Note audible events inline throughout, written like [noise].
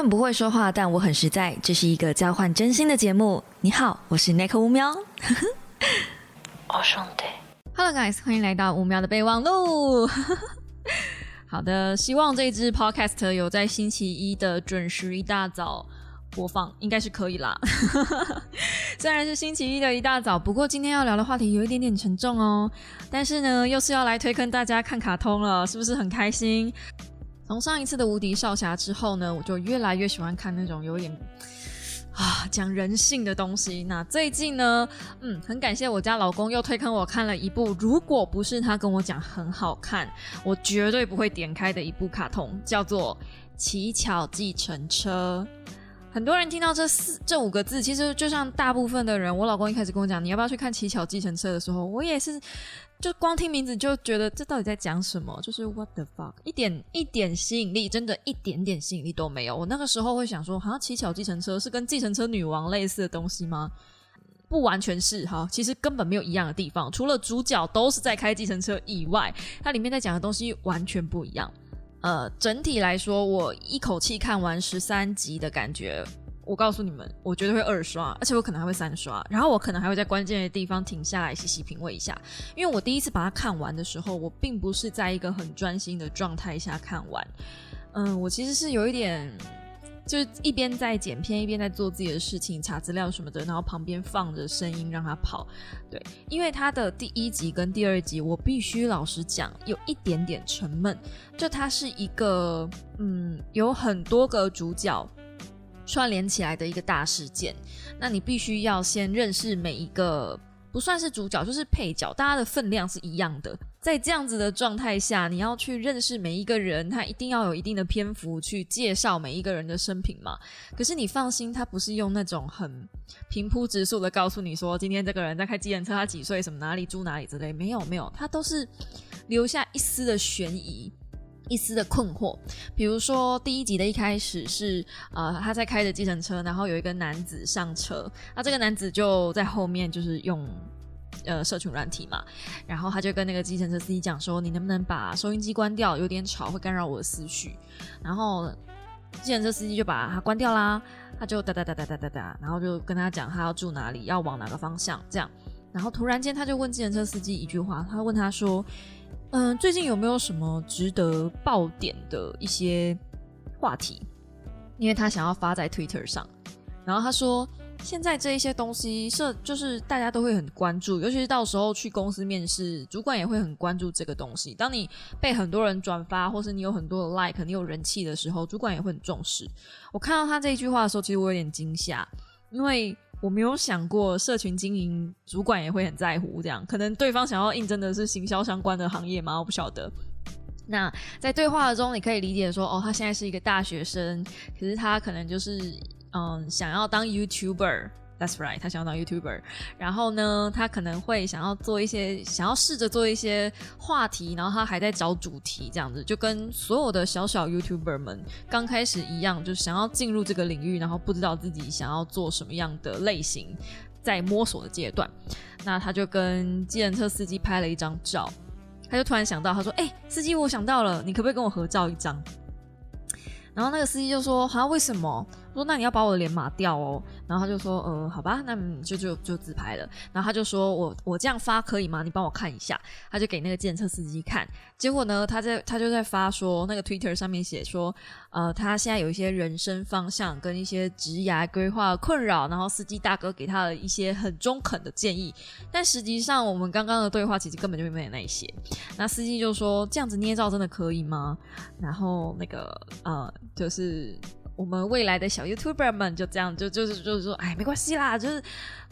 很不会说话，但我很实在。这是一个交换真心的节目。你好，我是 Nick 乌喵。哦，兄弟。Hello guys，欢迎来到五秒的备忘录。[laughs] 好的，希望这支 Podcast 有在星期一的准时一大早播放，应该是可以啦。[laughs] 虽然是星期一的一大早，不过今天要聊的话题有一点点沉重哦。但是呢，又是要来推坑大家看卡通了，是不是很开心？从上一次的无敌少侠之后呢，我就越来越喜欢看那种有点啊讲人性的东西。那最近呢，嗯，很感谢我家老公又推坑我看了一部，如果不是他跟我讲很好看，我绝对不会点开的一部卡通，叫做《乞巧计程车》。很多人听到这四这五个字，其实就像大部分的人，我老公一开始跟我讲你要不要去看《乞巧计程车》的时候，我也是。就光听名字就觉得这到底在讲什么？就是 What the fuck，一点一点吸引力，真的一点点吸引力都没有。我那个时候会想说，好像七巧计程车是跟计程车女王类似的东西吗？不完全是哈，其实根本没有一样的地方。除了主角都是在开计程车以外，它里面在讲的东西完全不一样。呃，整体来说，我一口气看完十三集的感觉。我告诉你们，我绝对会二刷，而且我可能还会三刷，然后我可能还会在关键的地方停下来细细品味一下。因为我第一次把它看完的时候，我并不是在一个很专心的状态下看完。嗯，我其实是有一点，就是一边在剪片，一边在做自己的事情，查资料什么的，然后旁边放着声音让它跑。对，因为它的第一集跟第二集，我必须老实讲，有一点点沉闷。就它是一个，嗯，有很多个主角。串联起来的一个大事件，那你必须要先认识每一个不算是主角，就是配角，大家的分量是一样的。在这样子的状态下，你要去认识每一个人，他一定要有一定的篇幅去介绍每一个人的生平嘛。可是你放心，他不是用那种很平铺直述的告诉你说，今天这个人在开机程车，他几岁，什么哪里住哪里之类，没有没有，他都是留下一丝的悬疑。一丝的困惑，比如说第一集的一开始是，呃，他在开着计程车，然后有一个男子上车，那这个男子就在后面就是用，呃，社群软体嘛，然后他就跟那个计程车司机讲说，你能不能把收音机关掉，有点吵，会干扰我的思绪。然后计程车司机就把它关掉啦，他就哒哒哒哒哒哒哒，然后就跟他讲他要住哪里，要往哪个方向这样。然后突然间他就问计程车司机一句话，他问他说。嗯，最近有没有什么值得爆点的一些话题？因为他想要发在 Twitter 上，然后他说，现在这一些东西是就是大家都会很关注，尤其是到时候去公司面试，主管也会很关注这个东西。当你被很多人转发，或是你有很多的 like，你有人气的时候，主管也会很重视。我看到他这一句话的时候，其实我有点惊吓，因为。我没有想过社群经营主管也会很在乎这样，可能对方想要应征的是行销相关的行业吗？我不晓得。那在对话中，你可以理解说，哦，他现在是一个大学生，可是他可能就是嗯，想要当 YouTuber。That's right，他想要当 YouTuber，然后呢，他可能会想要做一些，想要试着做一些话题，然后他还在找主题，这样子就跟所有的小小 YouTuber 们刚开始一样，就是想要进入这个领域，然后不知道自己想要做什么样的类型，在摸索的阶段。那他就跟计程车司机拍了一张照，他就突然想到，他说：“哎，司机，我想到了，你可不可以跟我合照一张？”然后那个司机就说：“好，为什么？”说那你要把我的脸码掉哦，然后他就说呃好吧，那就就就自拍了。然后他就说我我这样发可以吗？你帮我看一下。他就给那个检测司机看，结果呢，他在他就在发说那个 Twitter 上面写说呃他现在有一些人生方向跟一些职涯规划困扰，然后司机大哥给他了一些很中肯的建议。但实际上我们刚刚的对话其实根本就没有那一些。那司机就说这样子捏造真的可以吗？然后那个呃就是。我们未来的小 YouTuber 们就这样，就就是就是说，哎，没关系啦，就是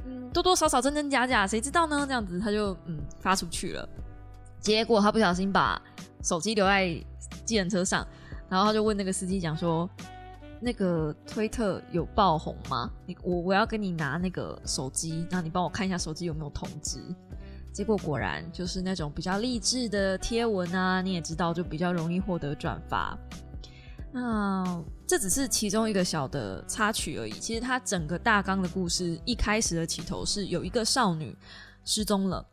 嗯，多多少少真真假假，谁知道呢？这样子他就嗯发出去了，结果他不小心把手机留在计程车上，然后他就问那个司机讲说，那个推特有爆红吗？你我我要跟你拿那个手机，那你帮我看一下手机有没有通知。结果果然就是那种比较励志的贴文啊，你也知道，就比较容易获得转发。那这只是其中一个小的插曲而已。其实它整个大纲的故事一开始的起头是有一个少女失踪了，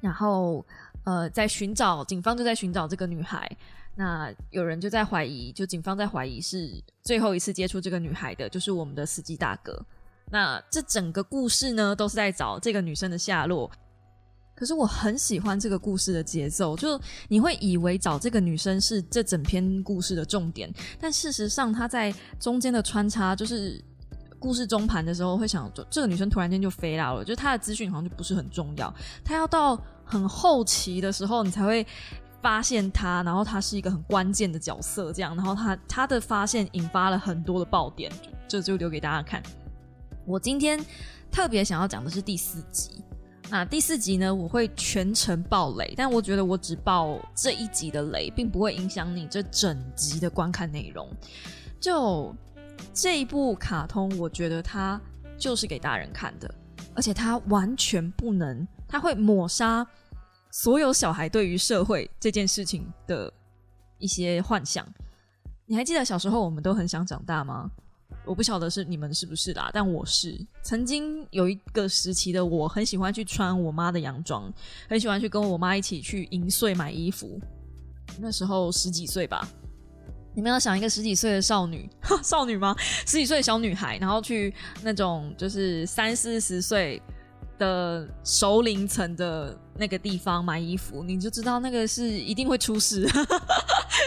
然后呃在寻找，警方就在寻找这个女孩。那有人就在怀疑，就警方在怀疑是最后一次接触这个女孩的，就是我们的司机大哥。那这整个故事呢，都是在找这个女生的下落。可是我很喜欢这个故事的节奏，就你会以为找这个女生是这整篇故事的重点，但事实上她在中间的穿插，就是故事中盘的时候会想，这个女生突然间就飞了，就她的资讯好像就不是很重要，她要到很后期的时候，你才会。发现她，然后她是一个很关键的角色，这样，然后她她的发现引发了很多的爆点，这就留给大家看。我今天特别想要讲的是第四集，那第四集呢，我会全程爆雷，但我觉得我只爆这一集的雷，并不会影响你这整集的观看内容。就这一部卡通，我觉得它就是给大人看的，而且它完全不能，它会抹杀。所有小孩对于社会这件事情的一些幻想，你还记得小时候我们都很想长大吗？我不晓得是你们是不是啦，但我是曾经有一个时期的我，很喜欢去穿我妈的洋装，很喜欢去跟我妈一起去银穗买衣服。那时候十几岁吧，你们要想一个十几岁的少女，少女吗？十几岁的小女孩，然后去那种就是三四十岁。的熟龄层的那个地方买衣服，你就知道那个是一定会出事，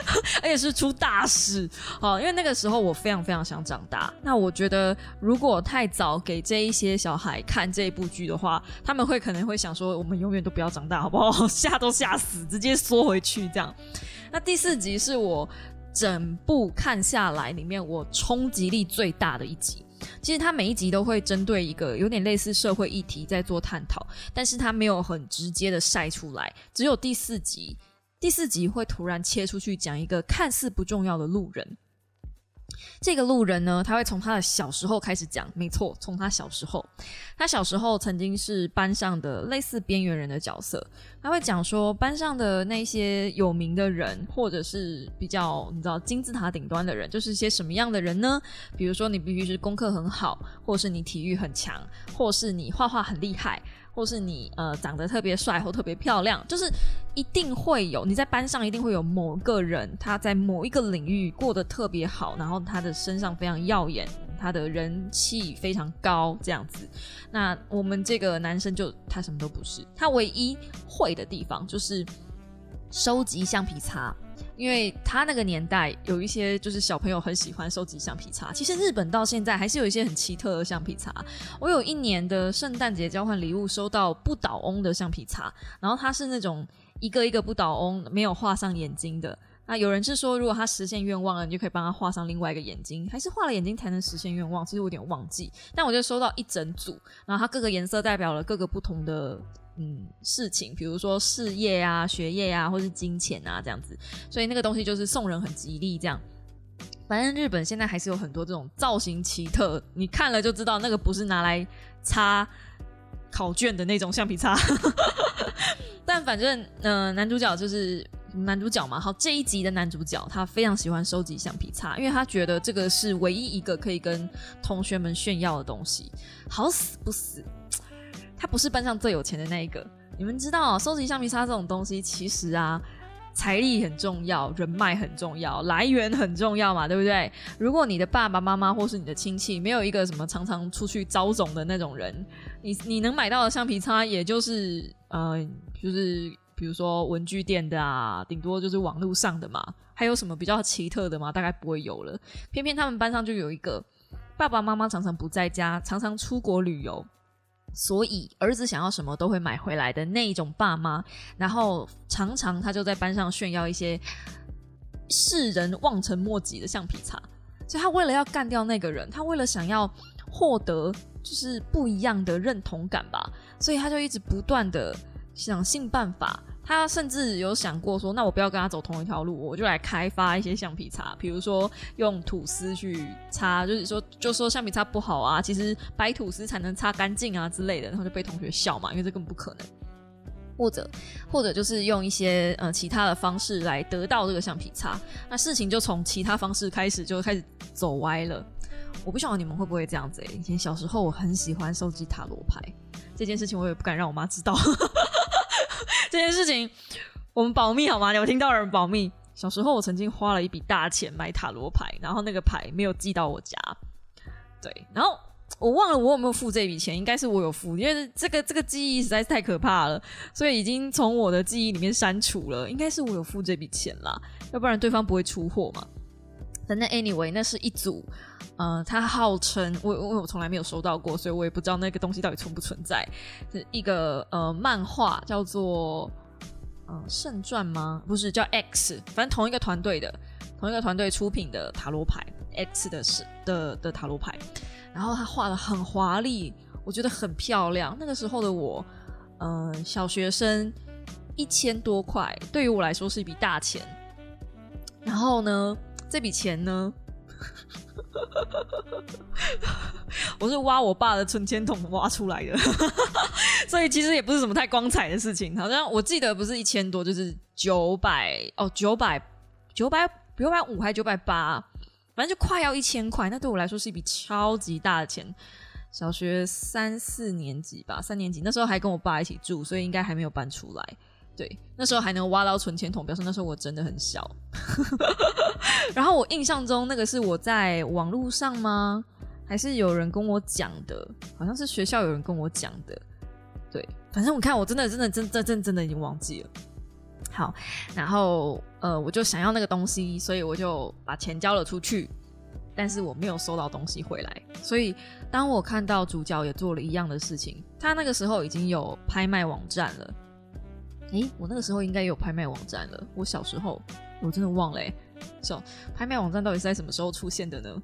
[laughs] 而且是出大事哦。因为那个时候我非常非常想长大。那我觉得如果太早给这一些小孩看这一部剧的话，他们会可能会想说，我们永远都不要长大，好不好？[laughs] 吓都吓死，直接缩回去这样。那第四集是我整部看下来里面我冲击力最大的一集。其实他每一集都会针对一个有点类似社会议题在做探讨，但是他没有很直接的晒出来。只有第四集，第四集会突然切出去讲一个看似不重要的路人。这个路人呢，他会从他的小时候开始讲，没错，从他小时候，他小时候曾经是班上的类似边缘人的角色。他会讲说，班上的那些有名的人，或者是比较你知道金字塔顶端的人，就是一些什么样的人呢？比如说，你必须是功课很好，或是你体育很强，或是你画画很厉害。或是你呃长得特别帅或特别漂亮，就是一定会有你在班上一定会有某个人他在某一个领域过得特别好，然后他的身上非常耀眼，他的人气非常高这样子。那我们这个男生就他什么都不是，他唯一会的地方就是收集橡皮擦。因为他那个年代有一些就是小朋友很喜欢收集橡皮擦，其实日本到现在还是有一些很奇特的橡皮擦。我有一年的圣诞节交换礼物收到不倒翁的橡皮擦，然后它是那种一个一个不倒翁，没有画上眼睛的。那有人是说，如果他实现愿望了，你就可以帮他画上另外一个眼睛，还是画了眼睛才能实现愿望？其实我有点忘记，但我就收到一整组，然后它各个颜色代表了各个不同的。嗯，事情，比如说事业啊、学业啊，或是金钱啊，这样子，所以那个东西就是送人很吉利。这样，反正日本现在还是有很多这种造型奇特，你看了就知道那个不是拿来擦考卷的那种橡皮擦。[laughs] 但反正，嗯，男主角就是男主角嘛。好，这一集的男主角他非常喜欢收集橡皮擦，因为他觉得这个是唯一一个可以跟同学们炫耀的东西。好死不死。他不是班上最有钱的那一个，你们知道，收集橡皮擦这种东西，其实啊，财力很重要，人脉很重要，来源很重要嘛，对不对？如果你的爸爸妈妈或是你的亲戚没有一个什么常常出去招总的那种人，你你能买到的橡皮擦，也就是呃，就是比如说文具店的啊，顶多就是网络上的嘛。还有什么比较奇特的吗？大概不会有了。偏偏他们班上就有一个爸爸妈妈常常不在家，常常出国旅游。所以儿子想要什么都会买回来的那一种爸妈，然后常常他就在班上炫耀一些世人望尘莫及的橡皮擦，所以他为了要干掉那个人，他为了想要获得就是不一样的认同感吧，所以他就一直不断的想尽办法。他甚至有想过说，那我不要跟他走同一条路，我就来开发一些橡皮擦，比如说用吐司去擦，就是说就说橡皮擦不好啊，其实白吐司才能擦干净啊之类的，然后就被同学笑嘛，因为这根本不可能。或者或者就是用一些呃其他的方式来得到这个橡皮擦，那事情就从其他方式开始就开始走歪了。我不晓得你们会不会这样子？以前小时候我很喜欢收集塔罗牌，这件事情我也不敢让我妈知道。这件事情我们保密好吗？你有听到人保密。小时候我曾经花了一笔大钱买塔罗牌，然后那个牌没有寄到我家，对，然后我忘了我有没有付这笔钱，应该是我有付，因为这个这个记忆实在是太可怕了，所以已经从我的记忆里面删除了，应该是我有付这笔钱啦，要不然对方不会出货嘛。反正 anyway，那是一组，呃，它号称我我我从来没有收到过，所以我也不知道那个东西到底存不存在。是一个呃漫画叫做呃圣传吗？不是叫 X，反正同一个团队的，同一个团队出品的塔罗牌 X 的是的的塔罗牌，然后他画的很华丽，我觉得很漂亮。那个时候的我，嗯，小学生一千多块，对于我来说是一笔大钱。然后呢？这笔钱呢，[laughs] 我是挖我爸的存钱筒挖出来的，[laughs] 所以其实也不是什么太光彩的事情。好像我记得不是一千多，就是九百哦，九百九百九百五还九百八，反正就快要一千块。那对我来说是一笔超级大的钱。小学三四年级吧，三年级那时候还跟我爸一起住，所以应该还没有搬出来。对，那时候还能挖到存钱筒，表示那时候我真的很小。[laughs] 然后我印象中那个是我在网络上吗？还是有人跟我讲的？好像是学校有人跟我讲的。对，反正我看我真的真的真真真真的已经忘记了。好，然后呃，我就想要那个东西，所以我就把钱交了出去，但是我没有收到东西回来。所以当我看到主角也做了一样的事情，他那个时候已经有拍卖网站了。诶，我那个时候应该有拍卖网站了。我小时候，我真的忘了。诶。小拍卖网站到底是在什么时候出现的呢？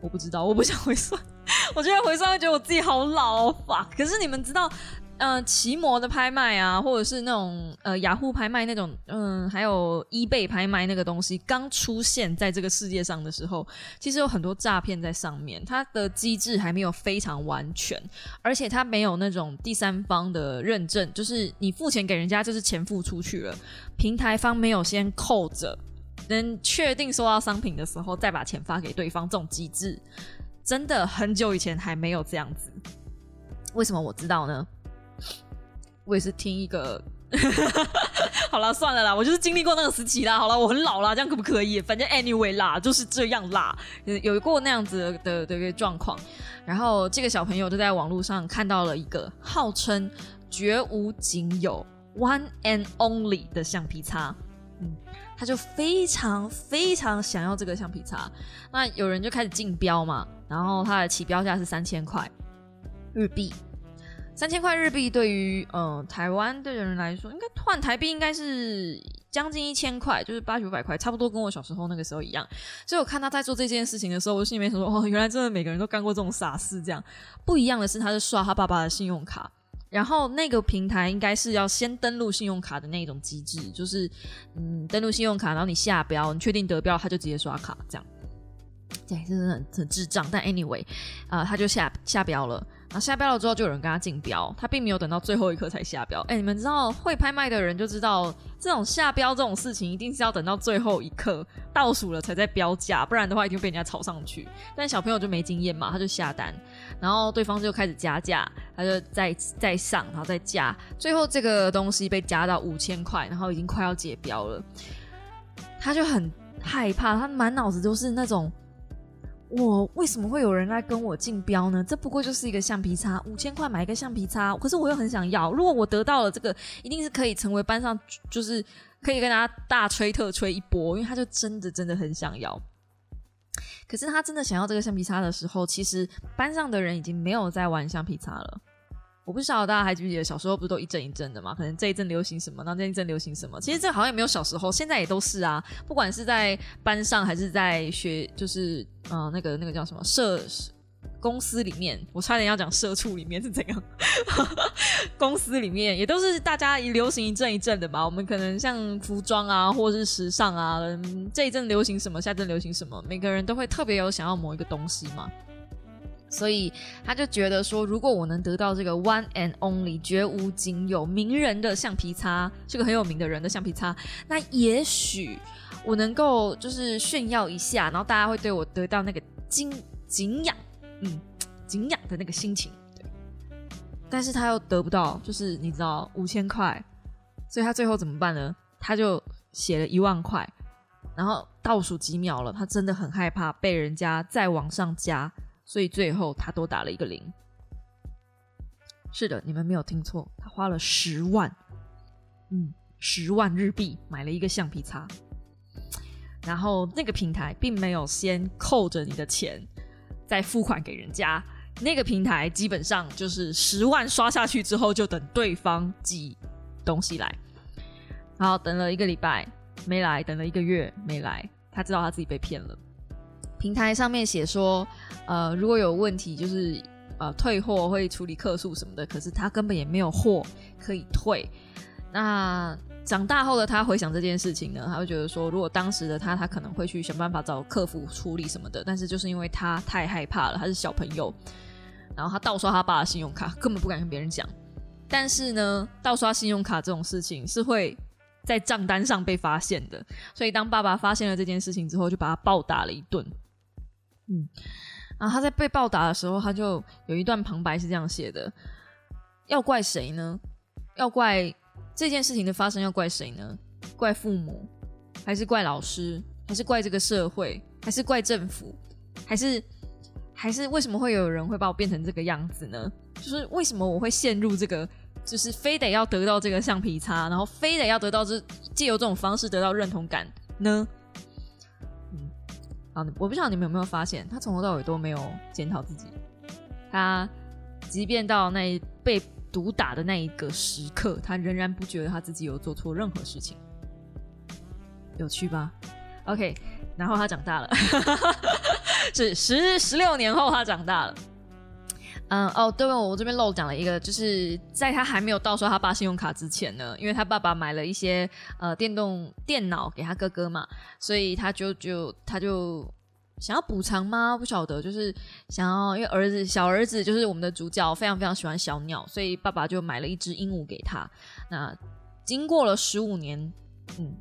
我不知道，我不想回算。[laughs] 我觉得回算会觉得我自己好老哦。fuck！可是你们知道？嗯，奇摩的拍卖啊，或者是那种呃雅虎拍卖那种，嗯，还有 eBay 拍卖那个东西刚出现在这个世界上的时候，其实有很多诈骗在上面，它的机制还没有非常完全，而且它没有那种第三方的认证，就是你付钱给人家，就是钱付出去了，平台方没有先扣着，能确定收到商品的时候再把钱发给对方，这种机制真的很久以前还没有这样子。为什么我知道呢？我也是听一个，[laughs] 好了，算了啦，我就是经历过那个时期啦。好了，我很老啦，这样可不可以？反正 anyway 啦，就是这样啦，有过那样子的的一个状况。然后这个小朋友就在网络上看到了一个号称绝无仅有 one and only 的橡皮擦，嗯，他就非常非常想要这个橡皮擦。那有人就开始竞标嘛，然后他的起标价是三千块日币。三千块日币对于呃台湾的人来说，应该换台币应该是将近一千块，就是八九百块，差不多跟我小时候那个时候一样。所以我看他在做这件事情的时候，我心里面想说：哦，原来真的每个人都干过这种傻事。这样不一样的是，他是刷他爸爸的信用卡，然后那个平台应该是要先登录信用卡的那种机制，就是嗯登录信用卡，然后你下标，你确定得标，他就直接刷卡这样。对，真的很很智障。但 anyway，啊，他就下下标了。那下标了之后，就有人跟他竞标，他并没有等到最后一刻才下标。哎，你们知道会拍卖的人就知道，这种下标这种事情，一定是要等到最后一刻倒数了才在标价，不然的话一定被人家炒上去。但小朋友就没经验嘛，他就下单，然后对方就开始加价，他就再再上，然后再加，最后这个东西被加到五千块，然后已经快要结标了，他就很害怕，他满脑子都是那种。我为什么会有人来跟我竞标呢？这不过就是一个橡皮擦，五千块买一个橡皮擦，可是我又很想要。如果我得到了这个，一定是可以成为班上，就是可以跟大家大吹特吹一波，因为他就真的真的很想要。可是他真的想要这个橡皮擦的时候，其实班上的人已经没有在玩橡皮擦了。我不知道大家还记不记得小时候不是都一阵一阵的嘛？可能这一阵流行什么，那这一阵流行什么？其实这好像也没有小时候，现在也都是啊。不管是在班上还是在学，就是嗯，那个那个叫什么社公司里面，我差点要讲社畜里面是怎样。[laughs] 公司里面也都是大家流行一阵一阵的嘛。我们可能像服装啊，或者是时尚啊，这一阵流行什么，下阵流行什么，每个人都会特别有想要某一个东西嘛。所以他就觉得说，如果我能得到这个 one and only 绝无仅有名人的橡皮擦，是个很有名的人的橡皮擦，那也许我能够就是炫耀一下，然后大家会对我得到那个敬敬仰，嗯，敬仰的那个心情。对，但是他又得不到，就是你知道五千块，所以他最后怎么办呢？他就写了一万块，然后倒数几秒了，他真的很害怕被人家再往上加，所以最后他多打了一个零。是的，你们没有听错，他花了十万，嗯，十万日币买了一个橡皮擦。然后那个平台并没有先扣着你的钱再付款给人家，那个平台基本上就是十万刷下去之后就等对方寄东西来。然后等了一个礼拜没来，等了一个月没来，他知道他自己被骗了。平台上面写说，呃，如果有问题就是呃退货会处理客诉什么的，可是他根本也没有货可以退。那长大后的他回想这件事情呢，他会觉得说，如果当时的他，他可能会去想办法找客服处理什么的。但是就是因为他太害怕了，他是小朋友，然后他盗刷他爸的信用卡，根本不敢跟别人讲。但是呢，盗刷信用卡这种事情是会在账单上被发现的，所以当爸爸发现了这件事情之后，就把他暴打了一顿。嗯，然后他在被暴打的时候，他就有一段旁白是这样写的：要怪谁呢？要怪。这件事情的发生要怪谁呢？怪父母，还是怪老师，还是怪这个社会，还是怪政府，还是还是为什么会有人会把我变成这个样子呢？就是为什么我会陷入这个，就是非得要得到这个橡皮擦，然后非得要得到这借由这种方式得到认同感呢？啊，我不知道你们有没有发现，他从头到尾都没有检讨自己，他即便到那被。毒打的那一个时刻，他仍然不觉得他自己有做错任何事情，有趣吧？OK，然后他长大了，[laughs] 是十十六年后他长大了。嗯，哦，对，我这边漏讲了一个，就是在他还没有盗刷他爸信用卡之前呢，因为他爸爸买了一些呃电动电脑给他哥哥嘛，所以他就就他就。想要补偿吗？不晓得，就是想要，因为儿子小儿子就是我们的主角，非常非常喜欢小鸟，所以爸爸就买了一只鹦鹉给他。那经过了十五年，嗯，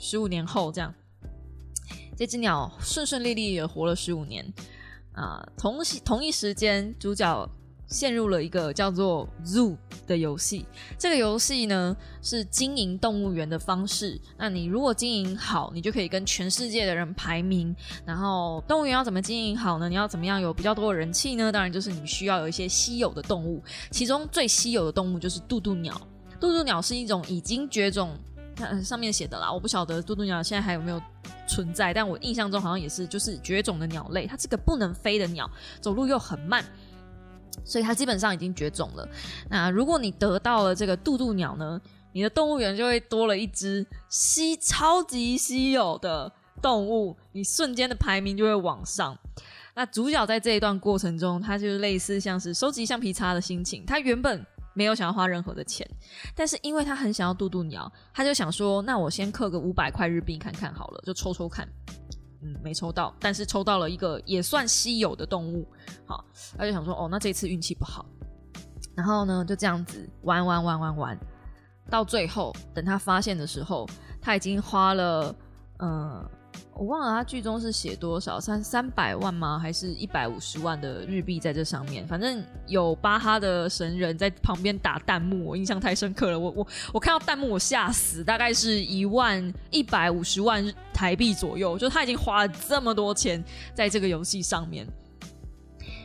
十五年后这样，这只鸟顺顺利利的活了十五年啊。同同一时间，主角。陷入了一个叫做 Zoo 的游戏。这个游戏呢是经营动物园的方式。那你如果经营好，你就可以跟全世界的人排名。然后动物园要怎么经营好呢？你要怎么样有比较多的人气呢？当然就是你需要有一些稀有的动物。其中最稀有的动物就是渡渡鸟。渡渡鸟是一种已经绝种，看上面写的啦，我不晓得渡渡鸟现在还有没有存在。但我印象中好像也是，就是绝种的鸟类。它是个不能飞的鸟，走路又很慢。所以它基本上已经绝种了。那如果你得到了这个渡渡鸟呢，你的动物园就会多了一只稀超级稀有的动物，你瞬间的排名就会往上。那主角在这一段过程中，他就是类似像是收集橡皮擦的心情。他原本没有想要花任何的钱，但是因为他很想要渡渡鸟，他就想说：那我先氪个五百块日币看看好了，就抽抽看。嗯，没抽到，但是抽到了一个也算稀有的动物，好，他就想说，哦，那这次运气不好，然后呢，就这样子玩玩玩玩玩，到最后等他发现的时候，他已经花了，嗯。我忘了他剧中是写多少三三百万吗？还是一百五十万的日币在这上面？反正有巴哈的神人在旁边打弹幕，我印象太深刻了。我我我看到弹幕我吓死，大概是一万一百五十万台币左右，就他已经花了这么多钱在这个游戏上面。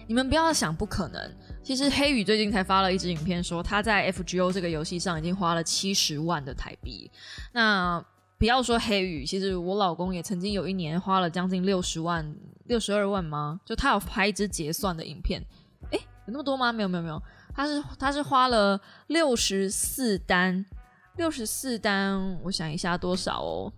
你们不要想不可能，其实黑羽最近才发了一支影片，说他在 FGO 这个游戏上已经花了七十万的台币。那不要说黑羽，其实我老公也曾经有一年花了将近六十万、六十二万吗？就他有拍一支结算的影片，诶，有那么多吗？没有没有没有，他是他是花了六十四单，六十四单，我想一下多少哦。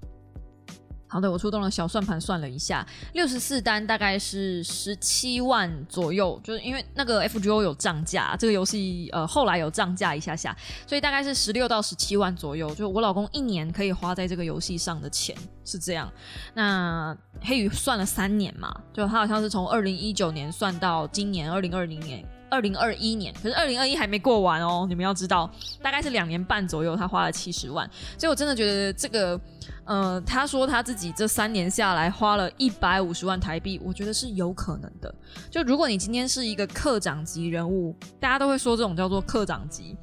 好的，我出动了小算盘算了一下，六十四单大概是十七万左右，就是因为那个 FGO 有涨价，这个游戏呃后来有涨价一下下，所以大概是十六到十七万左右，就我老公一年可以花在这个游戏上的钱是这样。那黑羽算了三年嘛，就他好像是从二零一九年算到今年二零二零年。二零二一年，可是二零二一还没过完哦。你们要知道，大概是两年半左右，他花了七十万。所以我真的觉得这个，呃，他说他自己这三年下来花了一百五十万台币，我觉得是有可能的。就如果你今天是一个课长级人物，大家都会说这种叫做课长级。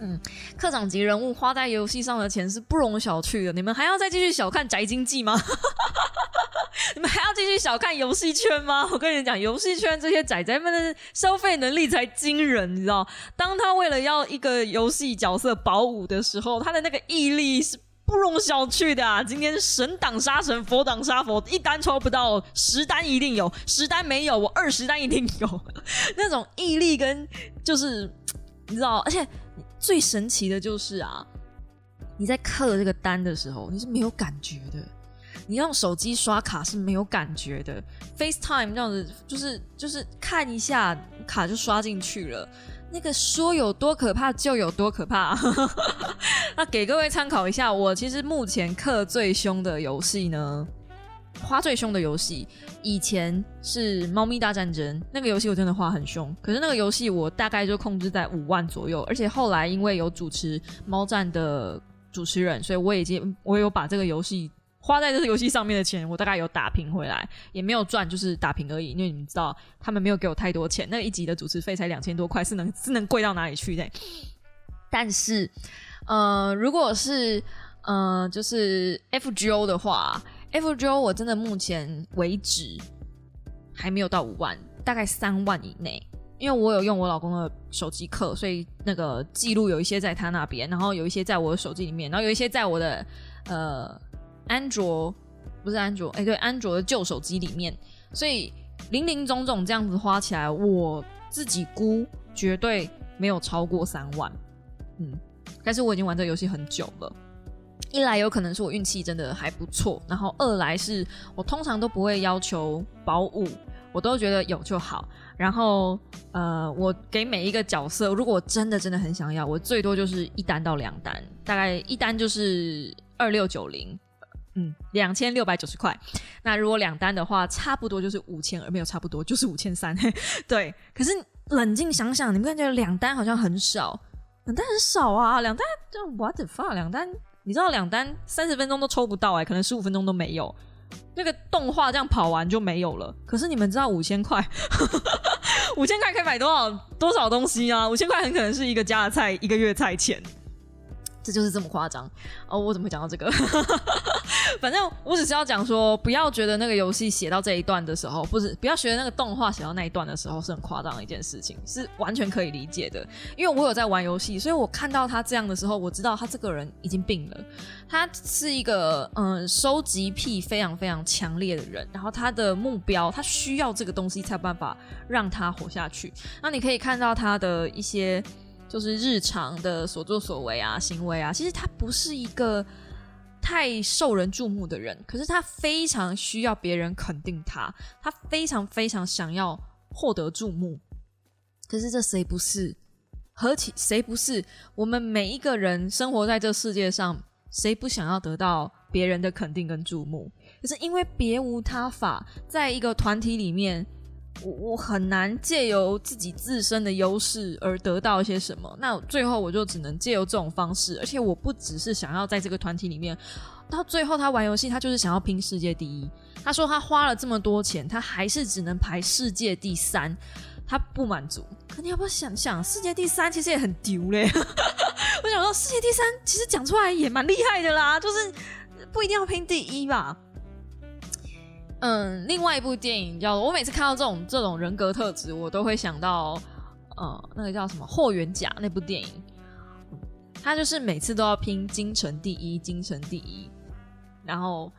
嗯，课长级人物花在游戏上的钱是不容小觑的。你们还要再继续小看宅经济吗？继续小看游戏圈吗？[laughs] 我跟你讲，游戏圈这些仔仔们的消费能力才惊人，你知道？当他为了要一个游戏角色保五的时候，他的那个毅力是不容小觑的啊！今天神挡杀神，佛挡杀佛，一单抽不到，十单一定有，十单没有，我二十单一定有。[laughs] 那种毅力跟就是你知道，而且。最神奇的就是啊，你在刻这个单的时候，你是没有感觉的。你用手机刷卡是没有感觉的，FaceTime 这样子就是就是看一下卡就刷进去了。那个说有多可怕就有多可怕。[laughs] 那给各位参考一下，我其实目前氪最凶的游戏呢。花最凶的游戏，以前是《猫咪大战争》那个游戏，我真的花很凶。可是那个游戏我大概就控制在五万左右，而且后来因为有主持猫战的主持人，所以我已经我有把这个游戏花在这个游戏上面的钱，我大概有打平回来，也没有赚，就是打平而已。因为你们知道，他们没有给我太多钱，那一集的主持费才两千多块，是能是能贵到哪里去的？但是，呃，如果是呃，就是 FGO 的话。FGO 我真的目前为止还没有到五万，大概三万以内。因为我有用我老公的手机课，所以那个记录有一些在他那边，然后有一些在我的手机里面，然后有一些在我的呃安卓不是安卓，哎对，安卓的旧手机里面。所以零零总总这样子花起来，我自己估绝对没有超过三万。嗯，但是我已经玩这游戏很久了。一来有可能是我运气真的还不错，然后二来是我通常都不会要求保五，我都觉得有就好。然后呃，我给每一个角色，如果真的真的很想要，我最多就是一单到两单，大概一单就是二六九零，嗯，两千六百九十块。那如果两单的话，差不多就是五千，而没有差不多就是五千三。[laughs] 对，可是冷静想想，你们感觉两单好像很少，两单很少啊，两单就 what the fuck，两单。你知道两单三十分钟都抽不到哎，可能十五分钟都没有，那个动画这样跑完就没有了。可是你们知道五千块，[laughs] 五千块可以买多少多少东西啊？五千块很可能是一个家的菜一个月菜钱。这就是这么夸张哦！我怎么会讲到这个？反正我只是要讲说，不要觉得那个游戏写到这一段的时候，不是不要学那个动画写到那一段的时候是很夸张的一件事情，是完全可以理解的。因为我有在玩游戏，所以我看到他这样的时候，我知道他这个人已经病了。他是一个嗯收集癖非常非常强烈的人，然后他的目标，他需要这个东西才有办法让他活下去。那你可以看到他的一些。就是日常的所作所为啊，行为啊，其实他不是一个太受人注目的人，可是他非常需要别人肯定他，他非常非常想要获得注目。可是这谁不是？何其谁不是？我们每一个人生活在这世界上，谁不想要得到别人的肯定跟注目？可是因为别无他法，在一个团体里面。我我很难借由自己自身的优势而得到一些什么，那最后我就只能借由这种方式，而且我不只是想要在这个团体里面，到最后他玩游戏，他就是想要拼世界第一。他说他花了这么多钱，他还是只能排世界第三，他不满足。可你要不要想想，世界第三其实也很丢嘞？[laughs] 我想说，世界第三其实讲出来也蛮厉害的啦，就是不一定要拼第一吧。嗯，另外一部电影叫我每次看到这种这种人格特质，我都会想到，呃，那个叫什么《霍元甲》那部电影，他就是每次都要拼京城第一，京城第一，然后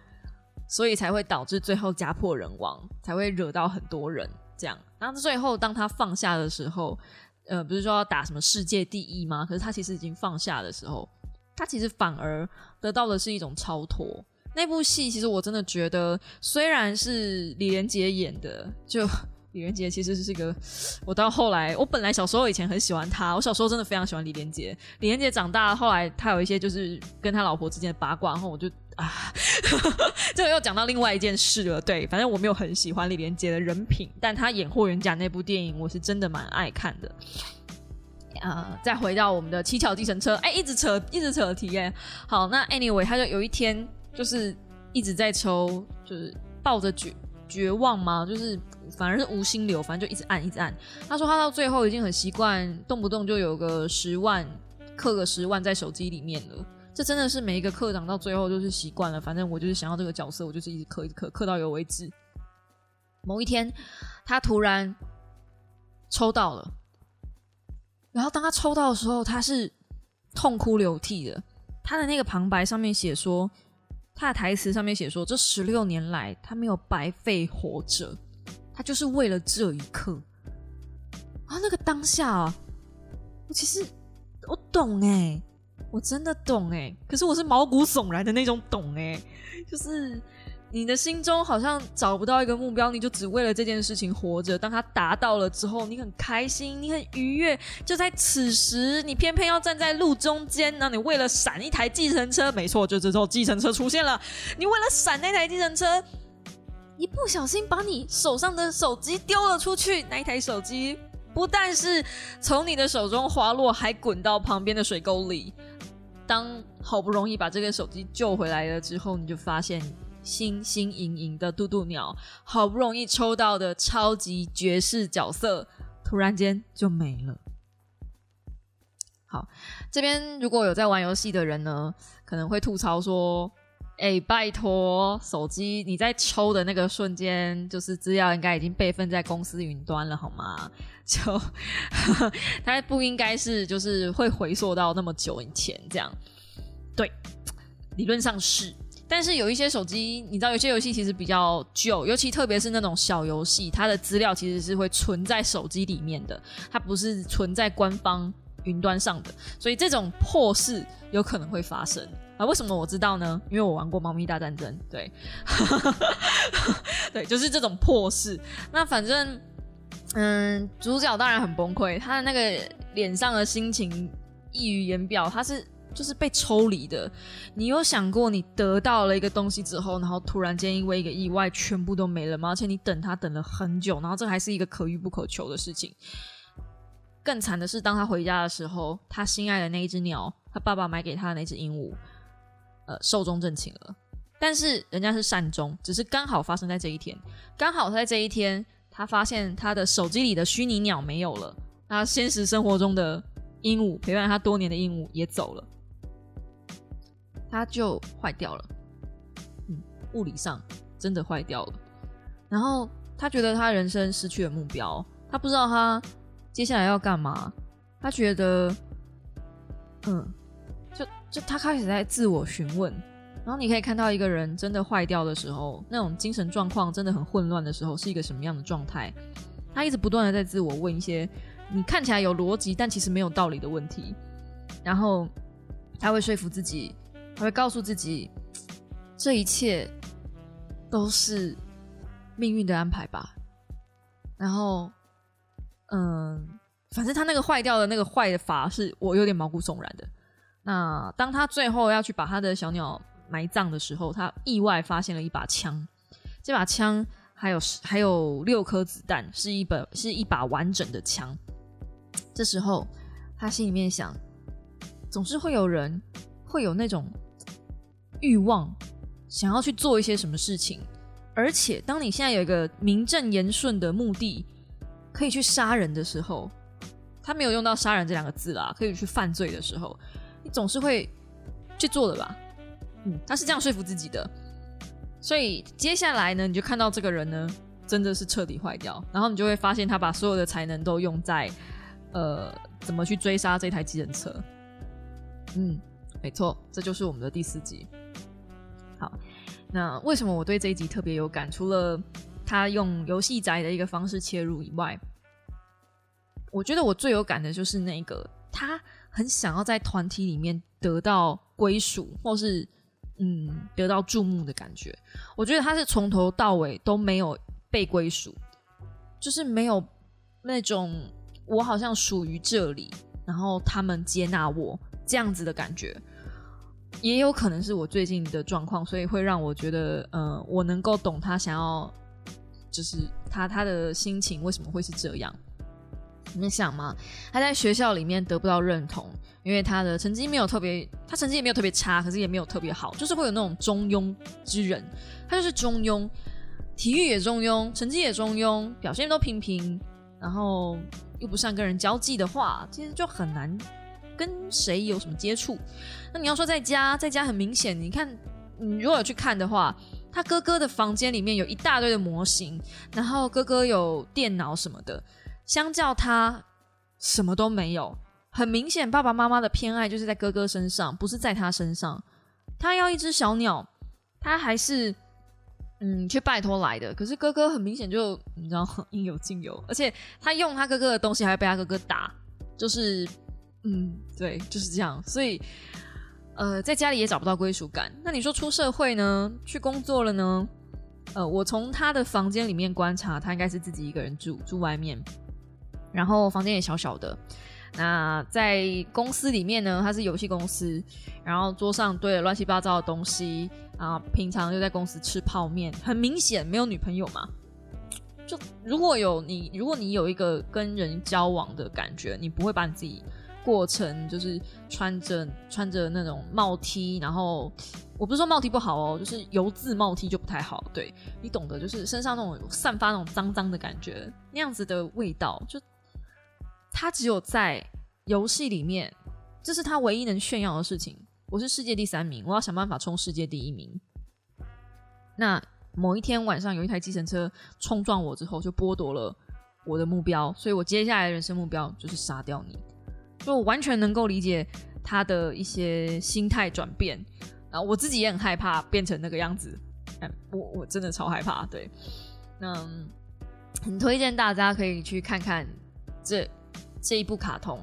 所以才会导致最后家破人亡，才会惹到很多人这样。然后最后当他放下的时候，呃，不是说要打什么世界第一吗？可是他其实已经放下的时候，他其实反而得到的是一种超脱。那部戏其实我真的觉得，虽然是李连杰演的，就李连杰其实是一个，我到后来，我本来小时候以前很喜欢他，我小时候真的非常喜欢李连杰。李连杰长大后来，他有一些就是跟他老婆之间的八卦，然后我就啊，[laughs] 这个又讲到另外一件事了。对，反正我没有很喜欢李连杰的人品，但他演霍元甲那部电影，我是真的蛮爱看的。啊，再回到我们的七巧计程车，哎，一直扯，一直扯题耶。好，那 anyway，他就有一天。就是一直在抽，就是抱着绝绝望吗？就是反而是无心流，反正就一直按，一直按。他说他到最后已经很习惯，动不动就有个十万刻个十万在手机里面了。这真的是每一个课长到最后就是习惯了，反正我就是想要这个角色，我就是一直刻一直刻，刻到有为止。某一天，他突然抽到了，然后当他抽到的时候，他是痛哭流涕的。他的那个旁白上面写说，他的台词上面写说，这十六年来他没有白费活着，他就是为了这一刻。啊，那个当下啊，我其实我懂哎。我真的懂哎，可是我是毛骨悚然的那种懂哎，就是你的心中好像找不到一个目标，你就只为了这件事情活着。当他达到了之后，你很开心，你很愉悦。就在此时，你偏偏要站在路中间，那你为了闪一台计程车，没错，就这时候计程车出现了。你为了闪那台计程车，一不小心把你手上的手机丢了出去，那一台手机不但是从你的手中滑落，还滚到旁边的水沟里。当好不容易把这个手机救回来了之后，你就发现星星盈盈的渡渡鸟，好不容易抽到的超级绝世角色，突然间就没了。好，这边如果有在玩游戏的人呢，可能会吐槽说。哎，拜托，手机你在抽的那个瞬间，就是资料应该已经备份在公司云端了，好吗？[laughs] 就 [laughs] 它不应该是就是会回溯到那么久以前这样。对，理论上是，但是有一些手机，你知道有些游戏其实比较旧，尤其特别是那种小游戏，它的资料其实是会存在手机里面的，它不是存在官方云端上的，所以这种破事有可能会发生。[laughs] 啊，为什么我知道呢？因为我玩过《猫咪大战争》，对，[laughs] 对，就是这种破事。那反正，嗯，主角当然很崩溃，他的那个脸上的心情溢于言表，他是就是被抽离的。你有想过，你得到了一个东西之后，然后突然间因为一个意外，全部都没了吗？而且你等他等了很久，然后这还是一个可遇不可求的事情。更惨的是，当他回家的时候，他心爱的那一只鸟，他爸爸买给他的那只鹦鹉。呃，寿终正寝了，但是人家是善终，只是刚好发生在这一天，刚好在这一天，他发现他的手机里的虚拟鸟没有了，那现实生活中的鹦鹉陪伴他多年的鹦鹉也走了，他就坏掉了，嗯，物理上真的坏掉了，然后他觉得他人生失去了目标，他不知道他接下来要干嘛，他觉得，嗯。就他开始在自我询问，然后你可以看到一个人真的坏掉的时候，那种精神状况真的很混乱的时候，是一个什么样的状态？他一直不断的在自我问一些你看起来有逻辑但其实没有道理的问题，然后他会说服自己，他会告诉自己，这一切都是命运的安排吧。然后，嗯，反正他那个坏掉的那个坏的法是我有点毛骨悚然的。那当他最后要去把他的小鸟埋葬的时候，他意外发现了一把枪，这把枪还有还有六颗子弹，是一本是一把完整的枪。这时候他心里面想，总是会有人会有那种欲望，想要去做一些什么事情，而且当你现在有一个名正言顺的目的，可以去杀人的时候，他没有用到杀人这两个字啦，可以去犯罪的时候。你总是会去做的吧？嗯，他是这样说服自己的。所以接下来呢，你就看到这个人呢，真的是彻底坏掉。然后你就会发现，他把所有的才能都用在呃，怎么去追杀这台机人车。嗯，没错，这就是我们的第四集。那为什么我对这一集特别有感？除了他用游戏宅的一个方式切入以外，我觉得我最有感的就是那个他。很想要在团体里面得到归属，或是嗯得到注目的感觉。我觉得他是从头到尾都没有被归属，就是没有那种我好像属于这里，然后他们接纳我这样子的感觉。也有可能是我最近的状况，所以会让我觉得，呃，我能够懂他想要，就是他他的心情为什么会是这样。你们想吗？他在学校里面得不到认同，因为他的成绩没有特别，他成绩也没有特别差，可是也没有特别好，就是会有那种中庸之人。他就是中庸，体育也中庸，成绩也中庸，表现都平平，然后又不善跟人交际的话，其实就很难跟谁有什么接触。那你要说在家，在家很明显，你看，你如果有去看的话，他哥哥的房间里面有一大堆的模型，然后哥哥有电脑什么的，相较他什么都没有。很明显，爸爸妈妈的偏爱就是在哥哥身上，不是在他身上。他要一只小鸟，他还是嗯去拜托来的。可是哥哥很明显就你知道应有尽有，而且他用他哥哥的东西还会被他哥哥打，就是嗯对就是这样。所以呃在家里也找不到归属感。那你说出社会呢？去工作了呢？呃，我从他的房间里面观察，他应该是自己一个人住，住外面，然后房间也小小的。那在公司里面呢，他是游戏公司，然后桌上堆了乱七八糟的东西啊。平常就在公司吃泡面，很明显没有女朋友嘛。就如果有你，如果你有一个跟人交往的感觉，你不会把你自己过程就是穿着穿着那种帽 T，然后我不是说帽 T 不好哦，就是油渍帽 T 就不太好。对你懂得，就是身上那种散发那种脏脏的感觉，那样子的味道就。他只有在游戏里面，这是他唯一能炫耀的事情。我是世界第三名，我要想办法冲世界第一名。那某一天晚上，有一台计程车冲撞我之后，就剥夺了我的目标，所以我接下来的人生目标就是杀掉你。就完全能够理解他的一些心态转变，啊我自己也很害怕变成那个样子。我我真的超害怕。对，那很推荐大家可以去看看这。这一部卡通，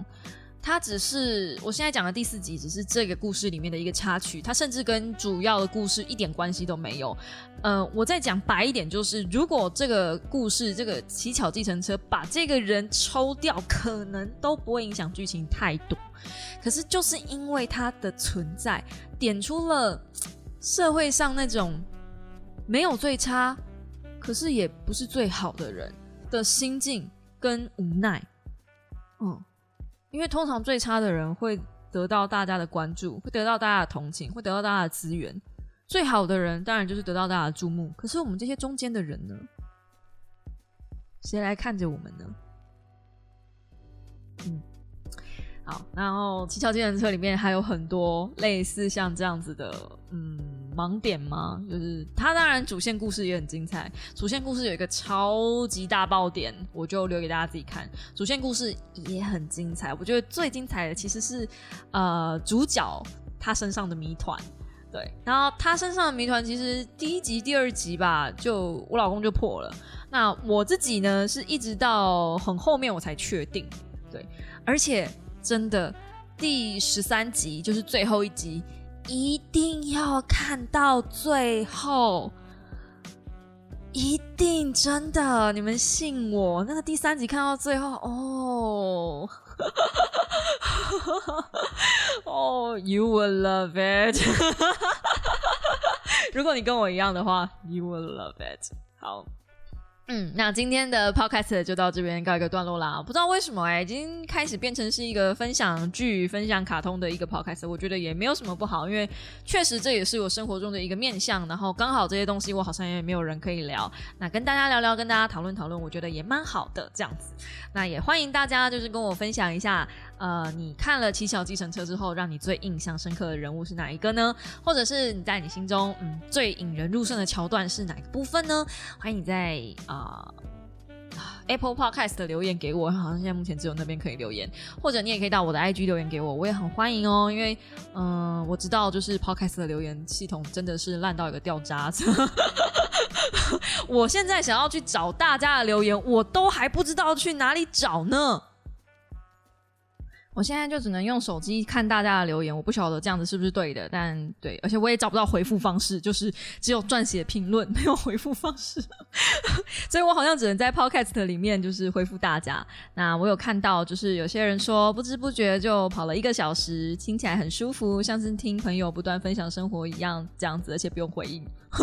它只是我现在讲的第四集，只是这个故事里面的一个插曲，它甚至跟主要的故事一点关系都没有。呃，我再讲白一点，就是如果这个故事这个乞巧计程车把这个人抽掉，可能都不会影响剧情太多。可是就是因为它的存在，点出了社会上那种没有最差，可是也不是最好的人的心境跟无奈。嗯，因为通常最差的人会得到大家的关注，会得到大家的同情，会得到大家的资源；最好的人当然就是得到大家的注目。可是我们这些中间的人呢？谁来看着我们呢？嗯，好，然后七巧计程车里面还有很多类似像这样子的，嗯。盲点吗？就是它当然主线故事也很精彩。主线故事有一个超级大爆点，我就留给大家自己看。主线故事也很精彩，我觉得最精彩的其实是呃主角他身上的谜团。对，然后他身上的谜团其实第一集、第二集吧，就我老公就破了。那我自己呢，是一直到很后面我才确定。对，而且真的第十三集就是最后一集。一定要看到最后，一定真的，你们信我。那个第三集看到最后，哦，哦，[laughs] You will love it。[laughs] 如果你跟我一样的话，You will love it。好。嗯，那今天的 podcast 就到这边告一个段落啦。不知道为什么哎，已经开始变成是一个分享剧、分享卡通的一个 podcast，我觉得也没有什么不好，因为确实这也是我生活中的一个面向。然后刚好这些东西我好像也没有人可以聊，那跟大家聊聊，跟大家讨论讨论，我觉得也蛮好的这样子。那也欢迎大家就是跟我分享一下。呃，你看了《七巧计程车》之后，让你最印象深刻的人物是哪一个呢？或者是你在你心中，嗯，最引人入胜的桥段是哪个部分呢？欢迎你在啊 Apple Podcast 的留言给我，好像现在目前只有那边可以留言，或者你也可以到我的 IG 留言给我，我也很欢迎哦。因为，嗯，我知道就是 Podcast 的留言系统真的是烂到一个掉渣子，[laughs] 我现在想要去找大家的留言，我都还不知道去哪里找呢。我现在就只能用手机看大家的留言，我不晓得这样子是不是对的，但对，而且我也找不到回复方式，就是只有撰写评论，没有回复方式，[laughs] 所以我好像只能在 Podcast 里面就是回复大家。那我有看到，就是有些人说不知不觉就跑了一个小时，听起来很舒服，像是听朋友不断分享生活一样，这样子，而且不用回应。[laughs]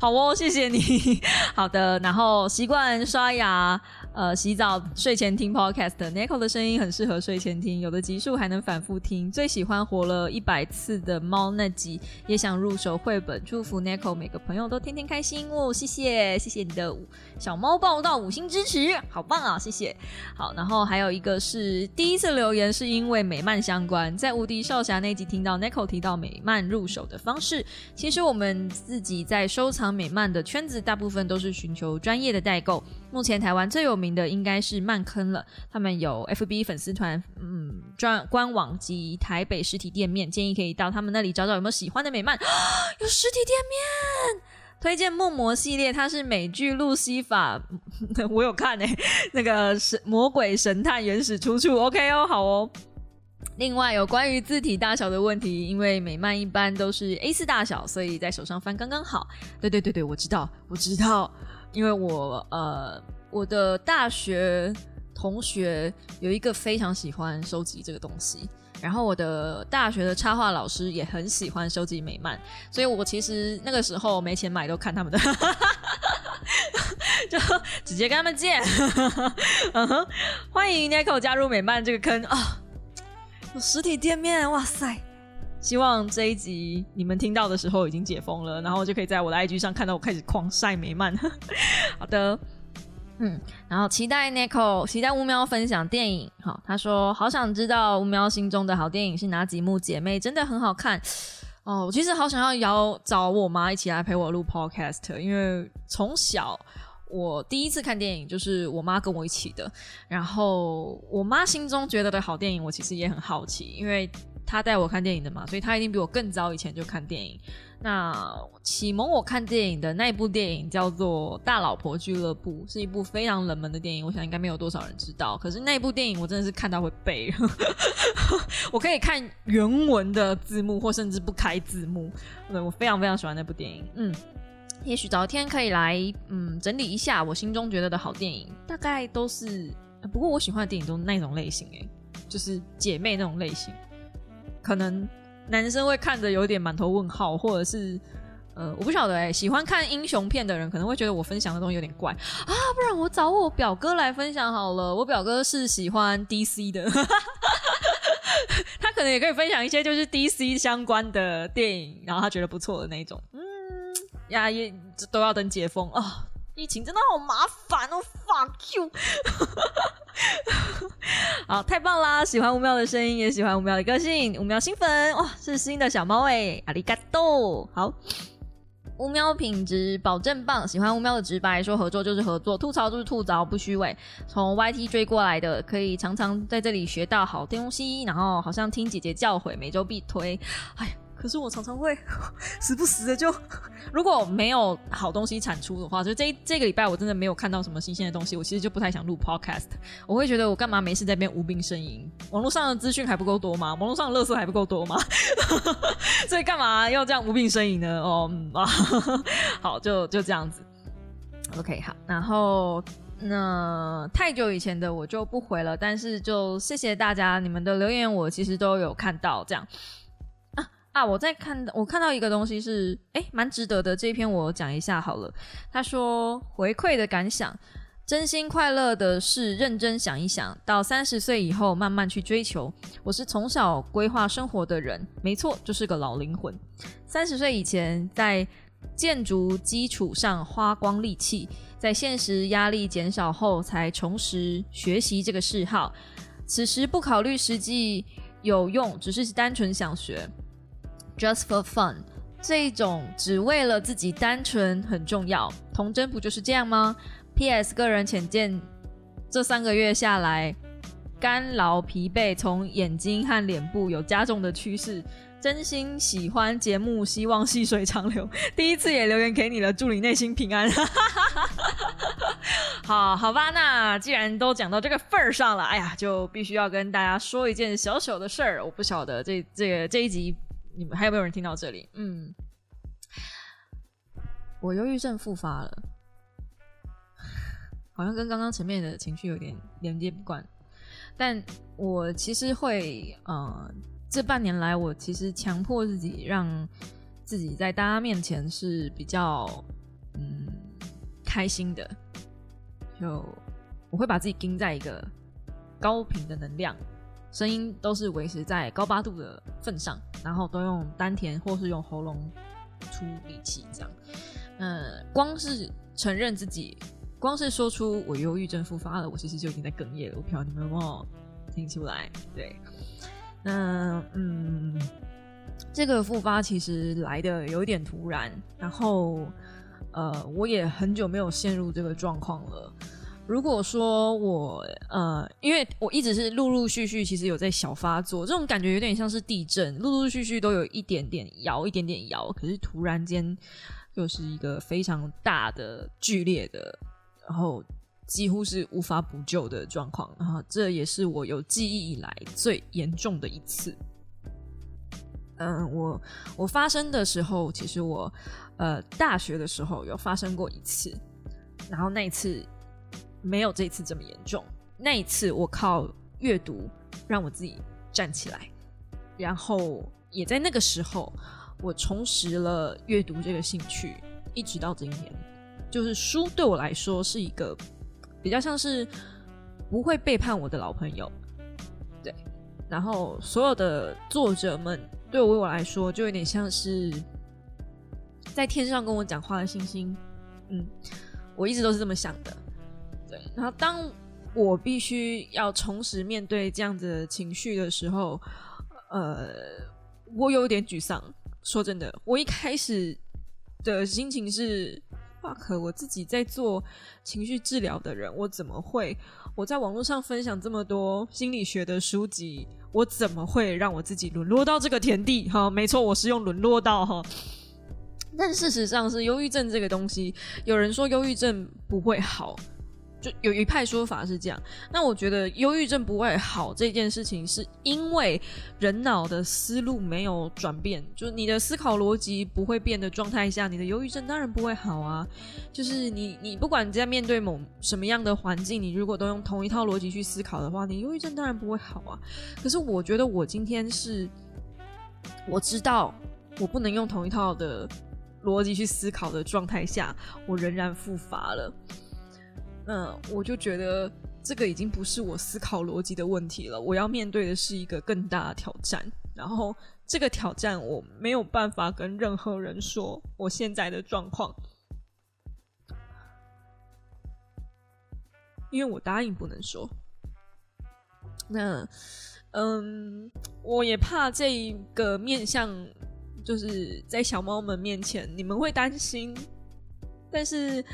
好哦，谢谢你。[laughs] 好的，然后习惯刷牙。呃，洗澡、睡前听 podcast，Nico 的声音很适合睡前听，有的集数还能反复听。最喜欢活了一百次的猫那集，也想入手绘本。祝福 Nico 每个朋友都天天开心哦！谢谢，谢谢你的小猫报道五星支持，好棒啊！谢谢。好，然后还有一个是第一次留言是因为美漫相关，在无敌少侠那集听到 Nico 提到美漫入手的方式。其实我们自己在收藏美漫的圈子，大部分都是寻求专业的代购。目前台湾最有名。的应该是漫坑了，他们有 FB 粉丝团，嗯，专官网及台北实体店面，建议可以到他们那里找找有没有喜欢的美漫，有实体店面，推荐梦魔系列，它是美剧路西法，[laughs] 我有看诶，那个神魔鬼神探原始出处，OK 哦，好哦。另外有关于字体大小的问题，因为美漫一般都是 A 四大小，所以在手上翻刚刚好。对对对对，我知道，我知道，因为我呃。我的大学同学有一个非常喜欢收集这个东西，然后我的大学的插画老师也很喜欢收集美漫，所以我其实那个时候没钱买都看他们的，[laughs] 就直接跟他们借。欢迎 Nico 加入美漫这个坑啊！有实体店面，哇塞！希望这一集你们听到的时候已经解封了，然后就可以在我的 IG 上看到我开始狂晒美漫。[laughs] 好的。嗯，然后期待 Nico，期待乌喵分享电影。好，他说好想知道乌喵心中的好电影是哪几幕，姐妹真的很好看哦。我其实好想要邀找我妈一起来陪我录 Podcast，因为从小我第一次看电影就是我妈跟我一起的。然后我妈心中觉得的好电影，我其实也很好奇，因为她带我看电影的嘛，所以他一定比我更早以前就看电影。那启蒙我看电影的那一部电影叫做《大老婆俱乐部》，是一部非常冷门的电影，我想应该没有多少人知道。可是那部电影我真的是看到会背，[laughs] 我可以看原文的字幕，或甚至不开字幕。对我非常非常喜欢那部电影。嗯，也许早天可以来嗯整理一下我心中觉得的好电影，大概都是。不过我喜欢的电影都那种类型，哎，就是姐妹那种类型，可能。男生会看着有点满头问号，或者是呃，我不晓得哎，喜欢看英雄片的人可能会觉得我分享的东西有点怪啊，不然我找我表哥来分享好了。我表哥是喜欢 DC 的，[laughs] 他可能也可以分享一些就是 DC 相关的电影，然后他觉得不错的那种。嗯，呀，也都要等解封啊。疫情真的好麻烦哦，fuck you！[laughs] 好，太棒啦！喜欢吴喵的声音，也喜欢吴喵的个性，吴喵新粉哇，是新的小猫哎，阿里嘎多！好，吴喵品质保证棒，喜欢吴喵的直白，说合作就是合作，吐槽就是吐槽，不虚伪。从 YT 追过来的，可以常常在这里学到好东西，然后好像听姐姐教诲，每周必推。哎。可是我常常会 [laughs] 时不时的就，[laughs] 如果没有好东西产出的话，就这这个礼拜我真的没有看到什么新鲜的东西，我其实就不太想录 podcast。我会觉得我干嘛没事在边无病呻吟？网络上的资讯还不够多吗？网络上的乐色还不够多吗？[laughs] 所以干嘛要这样无病呻吟呢？哦，啊，好，就就这样子。OK，好，然后那太久以前的我就不回了，但是就谢谢大家，你们的留言我其实都有看到，这样。啊，我在看，我看到一个东西是，哎，蛮值得的。这一篇我讲一下好了。他说回馈的感想，真心快乐的是认真想一想，到三十岁以后慢慢去追求。我是从小规划生活的人，没错，就是个老灵魂。三十岁以前在建筑基础上花光力气，在现实压力减少后才重拾学习这个嗜好。此时不考虑实际有用，只是单纯想学。Just for fun，这种只为了自己单纯很重要。童真不就是这样吗？P.S. 个人浅见，这三个月下来，干劳疲惫从眼睛和脸部有加重的趋势。真心喜欢节目，希望细水长流。[laughs] 第一次也留言给你了，祝你内心平安。[laughs] 好好吧，那既然都讲到这个份儿上了，哎呀，就必须要跟大家说一件小小的事儿。我不晓得这这个这一集。你们还有没有人听到这里？嗯，我忧郁症复发了，好像跟刚刚前面的情绪有点连接不惯。但我其实会，呃，这半年来，我其实强迫自己，让自己在大家面前是比较嗯开心的，就我会把自己盯在一个高频的能量，声音都是维持在高八度的份上，然后都用丹田或是用喉咙出力气，这样。嗯，光是承认自己，光是说出我忧郁症复发了，我其实就已经在哽咽了。我不知道你们有没有听出来？对，那嗯，这个复发其实来的有一点突然，然后呃，我也很久没有陷入这个状况了。如果说我呃，因为我一直是陆陆续续，其实有在小发作，这种感觉有点像是地震，陆陆续续都有一点点摇，一点点摇，可是突然间。又是一个非常大的、剧烈的，然后几乎是无法补救的状况。然后这也是我有记忆以来最严重的一次。嗯，我我发生的时候，其实我呃大学的时候有发生过一次，然后那一次没有这次这么严重。那一次我靠阅读让我自己站起来，然后也在那个时候。我重拾了阅读这个兴趣，一直到今天，就是书对我来说是一个比较像是不会背叛我的老朋友，对。然后所有的作者们对我我来说，就有点像是在天上跟我讲话的星星。嗯，我一直都是这么想的。然后当我必须要重拾面对这样子的情绪的时候，呃，我有点沮丧。说真的，我一开始的心情是，fuck，我自己在做情绪治疗的人，我怎么会？我在网络上分享这么多心理学的书籍，我怎么会让我自己沦落到这个田地？哈，没错，我是用沦落到哈。但事实上是忧郁症这个东西，有人说忧郁症不会好。就有一派说法是这样，那我觉得忧郁症不会好这件事情，是因为人脑的思路没有转变，就你的思考逻辑不会变的状态下，你的忧郁症当然不会好啊。就是你你不管在面对某什么样的环境，你如果都用同一套逻辑去思考的话，你忧郁症当然不会好啊。可是我觉得我今天是，我知道我不能用同一套的逻辑去思考的状态下，我仍然复发了。嗯，我就觉得这个已经不是我思考逻辑的问题了。我要面对的是一个更大的挑战，然后这个挑战我没有办法跟任何人说我现在的状况，因为我答应不能说。那，嗯，我也怕这个面向，就是在小猫们面前你们会担心，但是。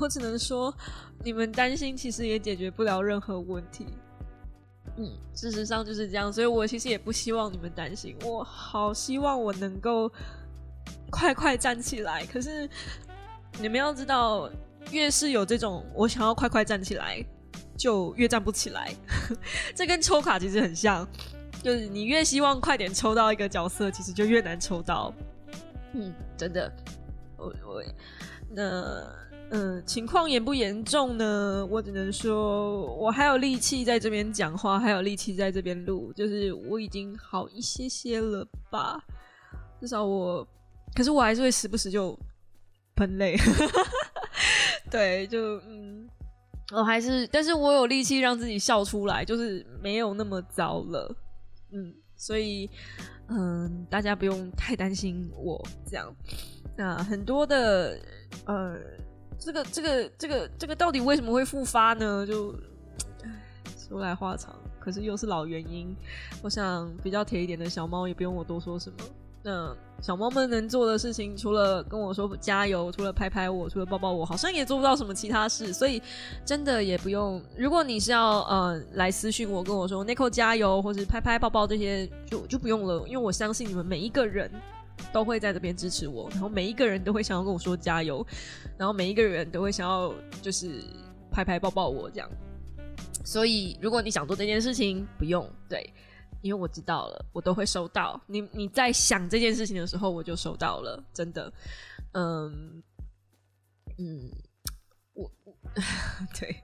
我只能说，你们担心其实也解决不了任何问题。嗯，事实上就是这样，所以我其实也不希望你们担心。我好希望我能够快快站起来，可是你们要知道，越是有这种我想要快快站起来，就越站不起来。[laughs] 这跟抽卡其实很像，就是你越希望快点抽到一个角色，其实就越难抽到。嗯，真的，我我那。嗯，情况严不严重呢？我只能说，我还有力气在这边讲话，还有力气在这边录，就是我已经好一些些了吧。至少我，可是我还是会时不时就喷泪。[laughs] 对，就嗯，我还是，但是我有力气让自己笑出来，就是没有那么糟了。嗯，所以嗯，大家不用太担心我这样。那很多的呃。这个这个这个这个到底为什么会复发呢？就说来话长，可是又是老原因。我想比较铁一点的小猫也不用我多说什么。那小猫们能做的事情，除了跟我说加油，除了拍拍我，除了抱抱我，好像也做不到什么其他事。所以真的也不用。如果你是要呃来私讯我，跟我说 Nico 加油，或是拍拍抱抱这些，就就不用了，因为我相信你们每一个人。都会在这边支持我，然后每一个人都会想要跟我说加油，然后每一个人都会想要就是拍拍抱抱我这样。所以如果你想做这件事情，不用对，因为我知道了，我都会收到。你你在想这件事情的时候，我就收到了，真的。嗯嗯，我 [laughs] 对，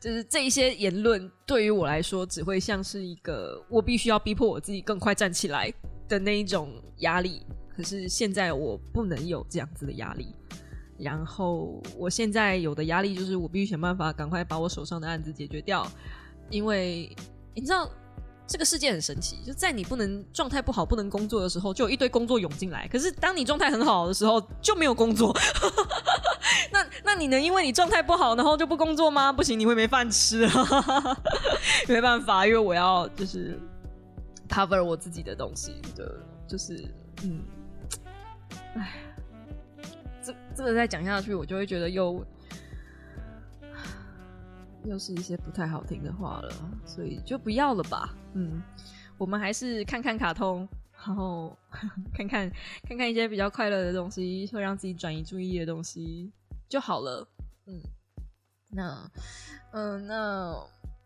就是这一些言论对于我来说，只会像是一个我必须要逼迫我自己更快站起来的那一种压力。可是现在我不能有这样子的压力，然后我现在有的压力就是我必须想办法赶快把我手上的案子解决掉，因为你知道。这个世界很神奇，就在你不能状态不好、不能工作的时候，就有一堆工作涌进来。可是当你状态很好的时候，就没有工作。[laughs] 那那你能因为你状态不好，然后就不工作吗？不行，你会没饭吃！[laughs] 没办法，因为我要就是 cover 我自己的东西的，就是嗯，哎，这这个再讲下去，我就会觉得又。又是一些不太好听的话了，所以就不要了吧。嗯，我们还是看看卡通，然后 [laughs] 看看看看一些比较快乐的东西，会让自己转移注意力的东西就好了。嗯，那嗯，那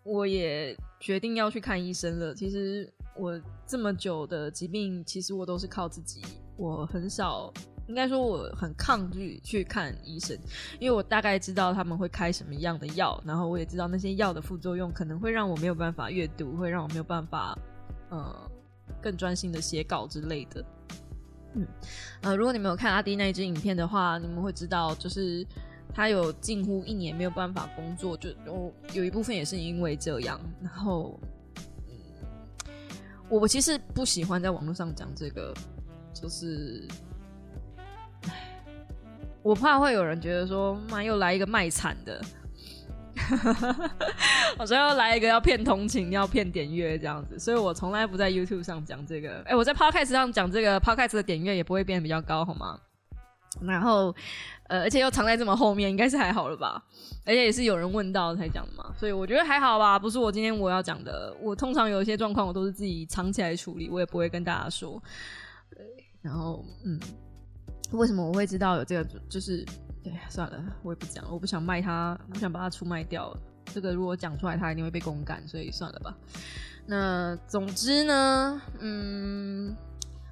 我也决定要去看医生了。其实我这么久的疾病，其实我都是靠自己，我很少。应该说我很抗拒去看医生，因为我大概知道他们会开什么样的药，然后我也知道那些药的副作用可能会让我没有办法阅读，会让我没有办法呃更专心的写稿之类的。嗯，呃，如果你们有看阿迪那一支影片的话，你们会知道，就是他有近乎一年没有办法工作，就有有一部分也是因为这样。然后，我我其实不喜欢在网络上讲这个，就是。我怕会有人觉得说，妈又来一个卖惨的，[laughs] 我说要来一个要骗同情、要骗点阅这样子，所以我从来不在 YouTube 上讲这个。哎，我在 Podcast 上讲这个，Podcast 的点阅也不会变得比较高，好吗？然后，呃，而且又藏在这么后面，应该是还好了吧？而且也是有人问到才讲的嘛，所以我觉得还好吧。不是我今天我要讲的，我通常有一些状况，我都是自己藏起来处理，我也不会跟大家说。对，然后，嗯。为什么我会知道有这个？就是，对，算了，我也不讲，我不想卖它，不想把它出卖掉。这个如果讲出来，它一定会被公干，所以算了吧。那总之呢，嗯，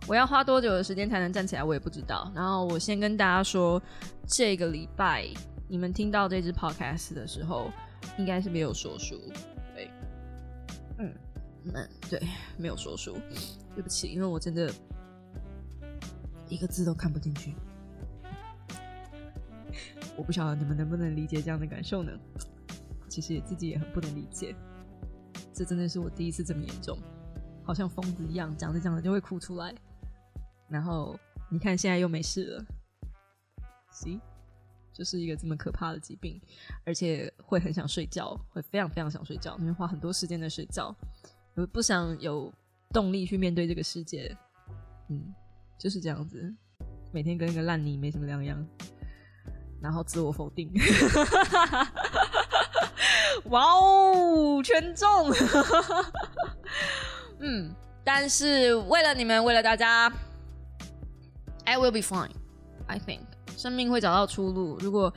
我要花多久的时间才能站起来，我也不知道。然后我先跟大家说，这个礼拜你们听到这支 podcast 的时候，应该是没有说书，对，嗯，那对，没有说书，对不起，因为我真的。一个字都看不进去，[laughs] 我不晓得你们能不能理解这样的感受呢？其实自己也很不能理解，这真的是我第一次这么严重，好像疯子一样，讲着讲着就会哭出来。然后你看现在又没事了行就是一个这么可怕的疾病，而且会很想睡觉，会非常非常想睡觉，因为花很多时间在睡觉，不想有动力去面对这个世界，嗯。就是这样子，每天跟一个烂泥没什么两样，然后自我否定。哇哦，全中！[laughs] 嗯，但是为了你们，为了大家，I will be fine. I think 生命会找到出路。如果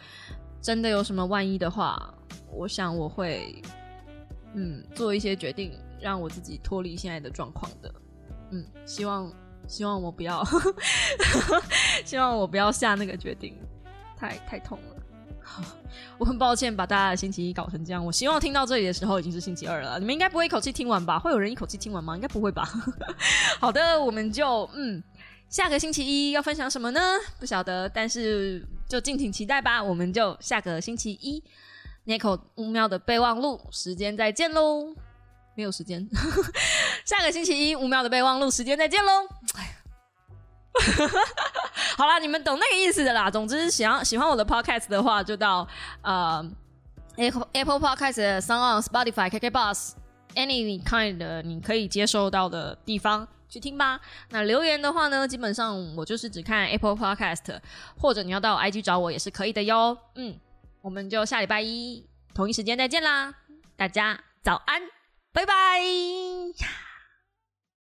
真的有什么万一的话，我想我会嗯做一些决定，让我自己脱离现在的状况的。嗯，希望。希望我不要，[laughs] 希望我不要下那个决定，太太痛了。[laughs] 我很抱歉把大家的星期一搞成这样。我希望听到这里的时候已经是星期二了。你们应该不会一口气听完吧？会有人一口气听完吗？应该不会吧。[laughs] 好的，我们就嗯，下个星期一要分享什么呢？不晓得，但是就敬请期待吧。我们就下个星期一，Nico 五秒的备忘录时间再见喽。没有时间，[laughs] 下个星期一五秒的备忘录时间再见喽。哎，[laughs] 好啦，你们懂那个意思的啦。总之，喜欢喜欢我的 podcast 的话，就到呃 Apple Apple Podcast、Sound、Spotify、KK Bus any kind 你可以接收到的地方去听吧。那留言的话呢，基本上我就是只看 Apple Podcast，或者你要到 IG 找我也是可以的哟。嗯，我们就下礼拜一同一时间再见啦，大家早安。拜拜。